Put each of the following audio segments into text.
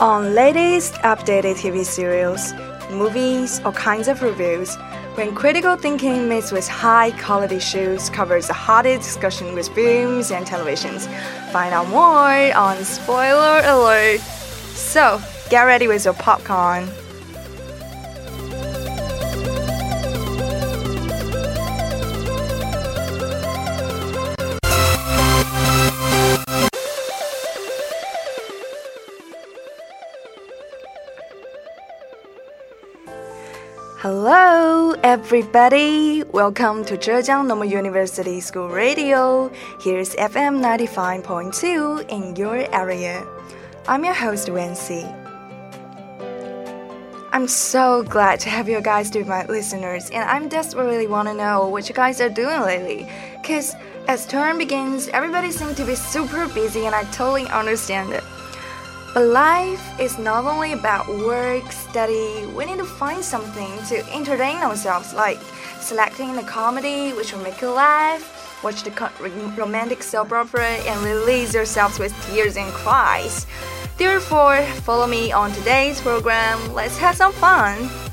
On latest updated TV serials, movies, or kinds of reviews, when critical thinking meets with high quality shows covers the hottest discussion with films and televisions. Find out more on Spoiler Alert. So, get ready with your popcorn. Everybody. Welcome to Zhejiang Normal University School Radio. Here's FM 95.2 in your area. I'm your host, Wency. I'm so glad to have you guys to my listeners, and I'm desperately want to know what you guys are doing lately. Cause as term begins, everybody seems to be super busy, and I totally understand it. But life is not only about work, study, we need to find something to entertain ourselves, like selecting a comedy which will make you laugh, watch the romantic soap opera, and release yourselves with tears and cries. Therefore, follow me on today's program. Let's have some fun.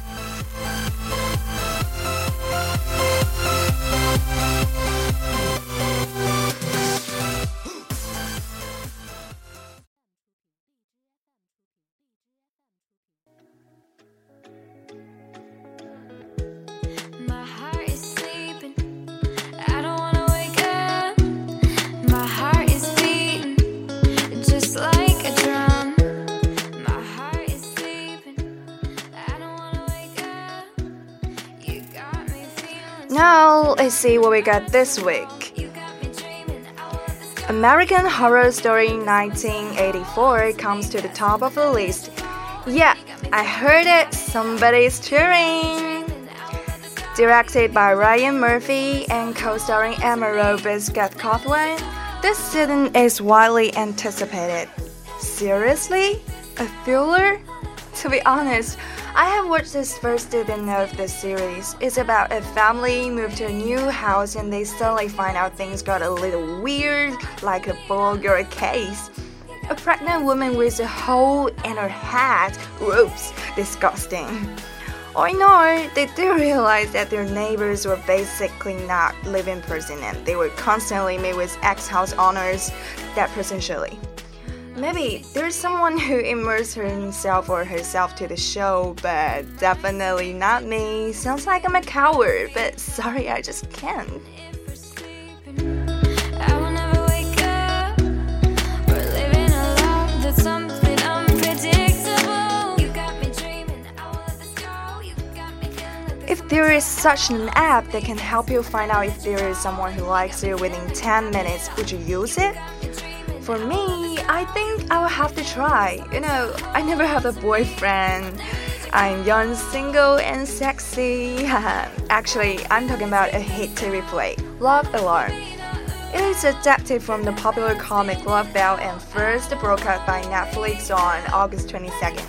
See what we got this week. American Horror Story 1984 comes to the top of the list. Yeah, I heard it, somebody's cheering! Directed by Ryan Murphy and co starring Emma Roberts Scott Cawthon, this season is widely anticipated. Seriously? A thriller? To be honest, I have watched this first season of the series. It's about a family moved to a new house and they suddenly find out things got a little weird, like a burglary case. A pregnant woman with a hole in her head. Oops, disgusting. Or no, they do realize that their neighbors were basically not living person and they were constantly meet with ex-house owners, that person Shirley. Maybe there's someone who immersed himself or herself to the show, but definitely not me. Sounds like I'm a coward, but sorry, I just can't. If there is such an app that can help you find out if there is someone who likes you within 10 minutes, would you use it? For me, I think I will have to try. You know, I never have a boyfriend. I'm young, single, and sexy. Actually, I'm talking about a hit TV play, Love Alarm. It is adapted from the popular comic Love Bell and first broadcast by Netflix on August 22nd.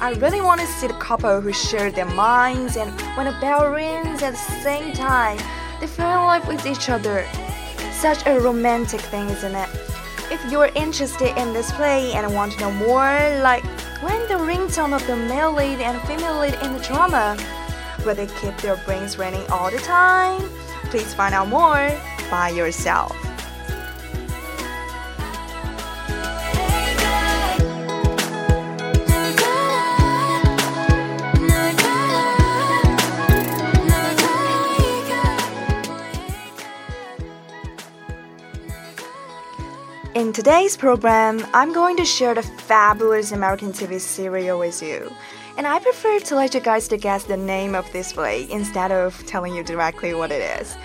I really want to see the couple who share their minds and when a bell rings at the same time, they fell in love with each other. Such a romantic thing, isn't it? If you're interested in this play and want to know more, like when the ringtone of the male lead and female lead in the drama, will they keep their brains running all the time? Please find out more by yourself. Today's program, I'm going to share the fabulous American TV serial with you. And I prefer to let you guys to guess the name of this play instead of telling you directly what it is.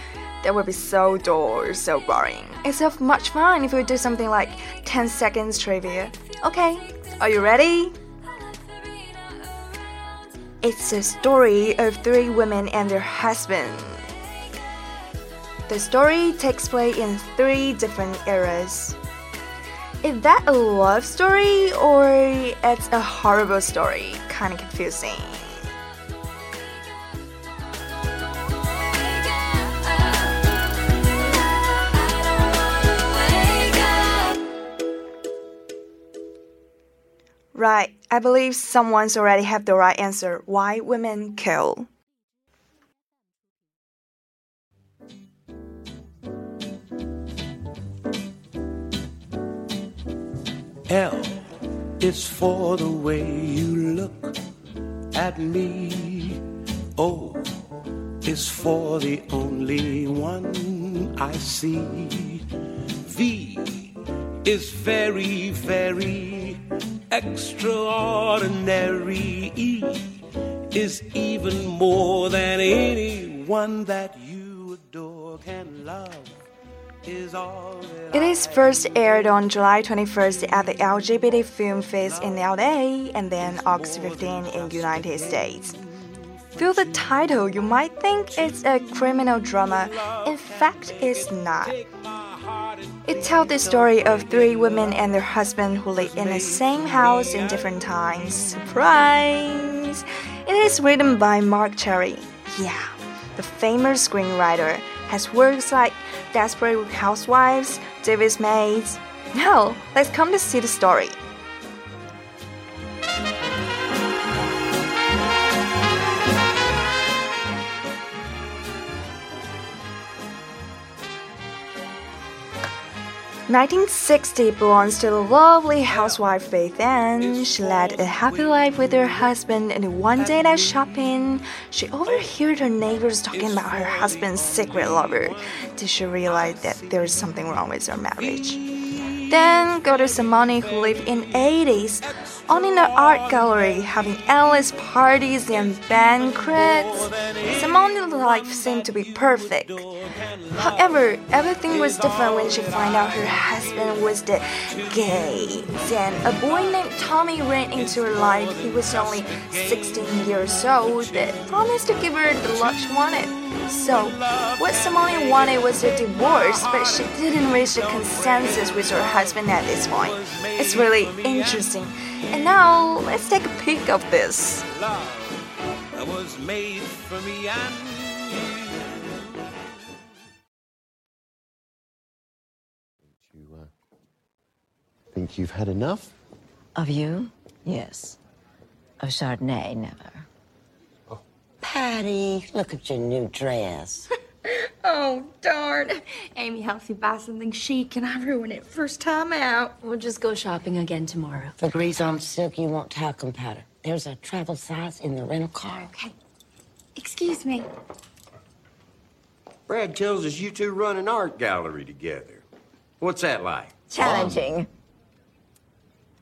That would be so dull, so boring. It's so much fun if we do something like 10 seconds trivia. Okay, are you ready? It's a story of three women and their husband. The story takes place in three different eras. Is that a love story or it's a horrible story? Kind of confusing. Right, I believe someone's already have the right answer. Why women kill. L is for the way you look at me. O is for the only one I see. V is very, very extraordinary. E is even more than anyone that you adore can love. It is first aired on July 21st at the LGBT Film Fest in LA and then August 15 in United States. Through the title, you might think it's a criminal drama. In fact, it's not. It tells the story of three women and their husband who live in the same house in different times. Surprise! It is written by Marc Cherry. Yeah, the famous screenwriter has works like Desperate with Housewives, Devious Maids. Now, let's come to see the story. 1960 belongs to the lovely housewife Beth Ann. She led a happy life with her husband, and one day at shopping, she overheard her neighbors talking about her husband's secret lover. Did she realize that there is something wrong with their marriage? Then go to Simone who lived in 80s, owning an art gallery, having endless parties and banquets. Simone's life seemed to be perfect. However, everything was different when she found out her husband was the gay. Then a boy named Tommy ran into her life. He was only 16 years old, but promised to give her the love she wanted. So, what Simone wanted was a divorce, but she didn't reach a consensus with her husband at this point. It's really interesting. And now, let's take a peek of this. was made for me and uh, Think you've had enough? Of you? Yes. Of Chardonnay, never. Patty, look at your new dress. oh, darn. Amy helps me buy something chic and I ruin it first time out. We'll just go shopping again tomorrow. The grease on silk, you want talcum powder. There's a travel size in the rental car. Okay. Excuse me. Brad tells us you two run an art gallery together. What's that like? Challenging. Um,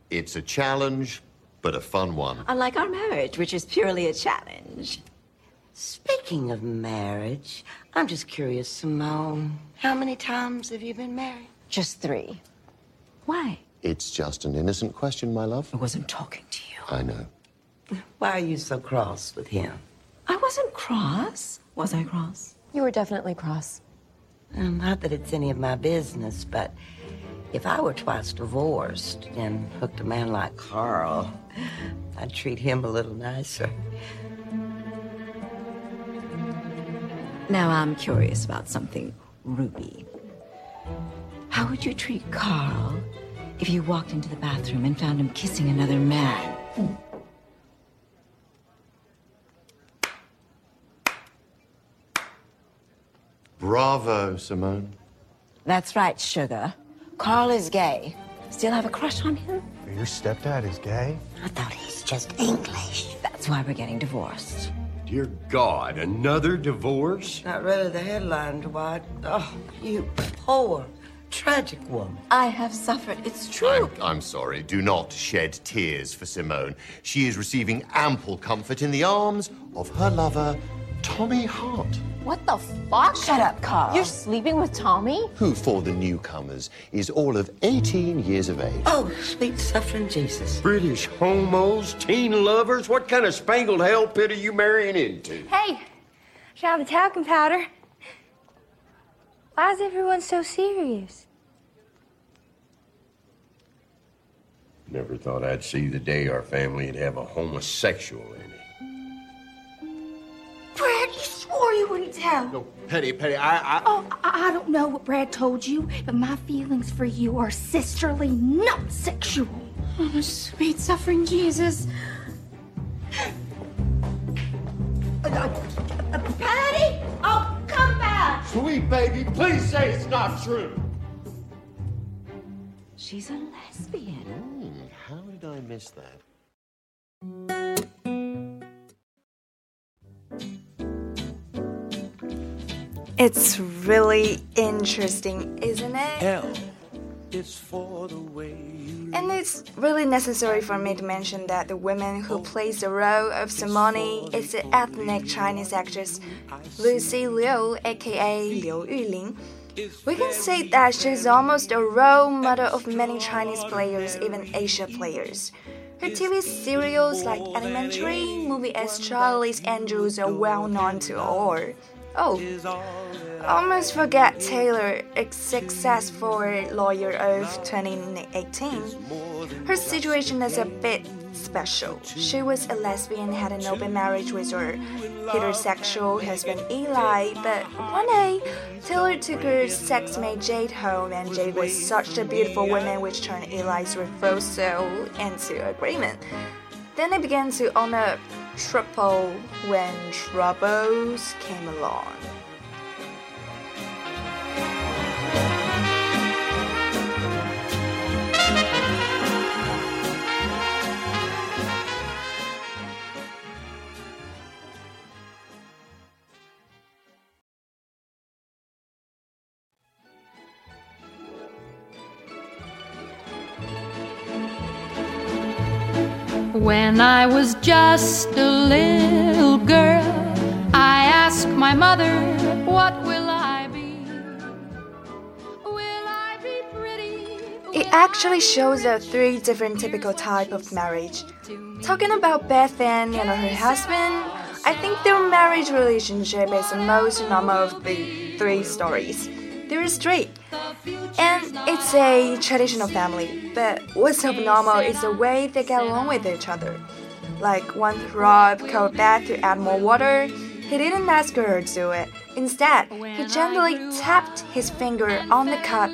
it's a challenge, but a fun one. Unlike our marriage, which is purely a challenge. Speaking of marriage, I'm just curious, Simone. How many times have you been married? Just three. Why? It's just an innocent question, my love. I wasn't talking to you. I know. Why are you so cross with him? I wasn't cross. Was I cross? You were definitely cross. Well, not that it's any of my business, but if I were twice divorced and hooked a man like Carl, I'd treat him a little nicer. Now I'm curious about something, Ruby. How would you treat Carl if you walked into the bathroom and found him kissing another man? Bravo, Simone. That's right, sugar. Carl is gay. Still have a crush on him? Your stepdad is gay? I thought he's just English. That's why we're getting divorced. Dear God, another divorce? Not really the headline, Dwight. Oh, you poor, tragic woman. I have suffered. It's true. I'm, I'm sorry. Do not shed tears for Simone. She is receiving ample comfort in the arms of her lover, Tommy Hart. What the fuck? Shut up, Carl. You're sleeping with Tommy? Who, for the newcomers, is all of 18 years of age. Oh, sweet suffering Jesus. British homos, teen lovers? What kind of spangled hell pit are you marrying into? Hey, shout out the talcum powder. Why is everyone so serious? Never thought I'd see the day our family'd have a homosexual in it. Brad, you you wouldn't tell. No, Penny, Penny, I, I... Oh, I, I don't know what Brad told you, but my feelings for you are sisterly, not sexual. Oh, sweet suffering Jesus. Patty! Oh, come back! Sweet baby, please say it's not true. She's a lesbian. Hmm, how did I miss that? It's really interesting, isn't it? L is for the way And it's really necessary for me to mention that the woman who plays the role of Simone is the ethnic Chinese actress Lucy Liu, aka Liu Yuling. We can say that she's almost a role model of many Chinese players, even Asia players. Her TV serials like Elementary, movie as Charlie's Angels are well known to all. Oh, almost forget Taylor, a successful lawyer of 2018. Her situation is a bit special. She was a lesbian, had an open marriage with her heterosexual husband Eli, but one day Taylor took her sex mate Jade home, and Jade was such a beautiful woman, which turned Eli's refusal into agreement. Then they began to own a triple when troubles came along. When I was just a little girl, I asked my mother, What will I be? Will I be pretty? It actually shows the three different typical type of marriage. Talking about Beth Ann and her husband, I think their marriage relationship is the most normal of the three stories. There is straight. and it's a traditional family. But what's abnormal is the way they get along with each other. Like one Rob called Beth to add more water, he didn't ask her to do it. Instead, he gently tapped his finger on the cup.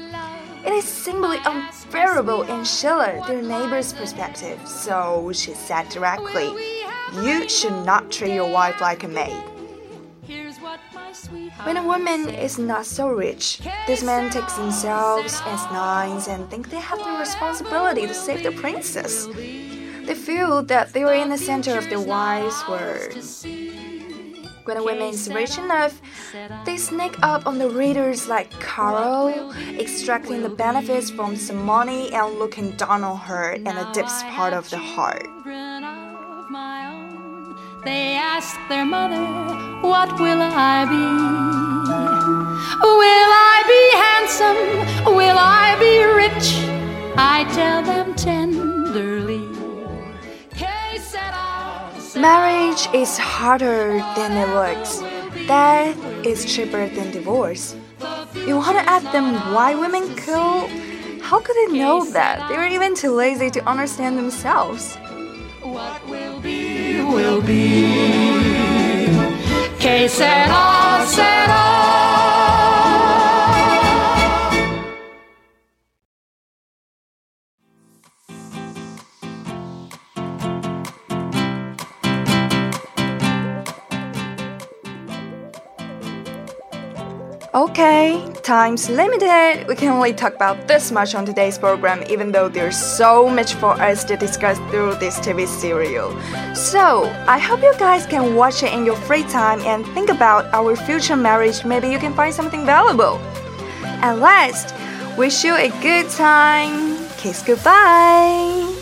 It is simply unbearable in Sheila, their neighbor's perspective. So she said directly, You should not treat your wife like a maid. When a woman is not so rich, these men take themselves as nines and think they have the responsibility to save the princess. They feel that they are in the center of their wife's world. When a woman is rich enough, they sneak up on the readers like Carl, extracting the benefits from some money and looking down on her in the deepest part of the heart. They ask their mother, What will I be? Will I be handsome? Will I be rich? I tell them tenderly. Marriage is harder than it looks. Death is cheaper than divorce. You want to ask them why women kill? How could they know that? They were even too lazy to understand themselves. What will be, will be. Que sera, sera. Okay, time's limited. We can only talk about this much on today's program, even though there's so much for us to discuss through this TV serial. So, I hope you guys can watch it in your free time and think about our future marriage. Maybe you can find something valuable. At last, wish you a good time. Kiss goodbye.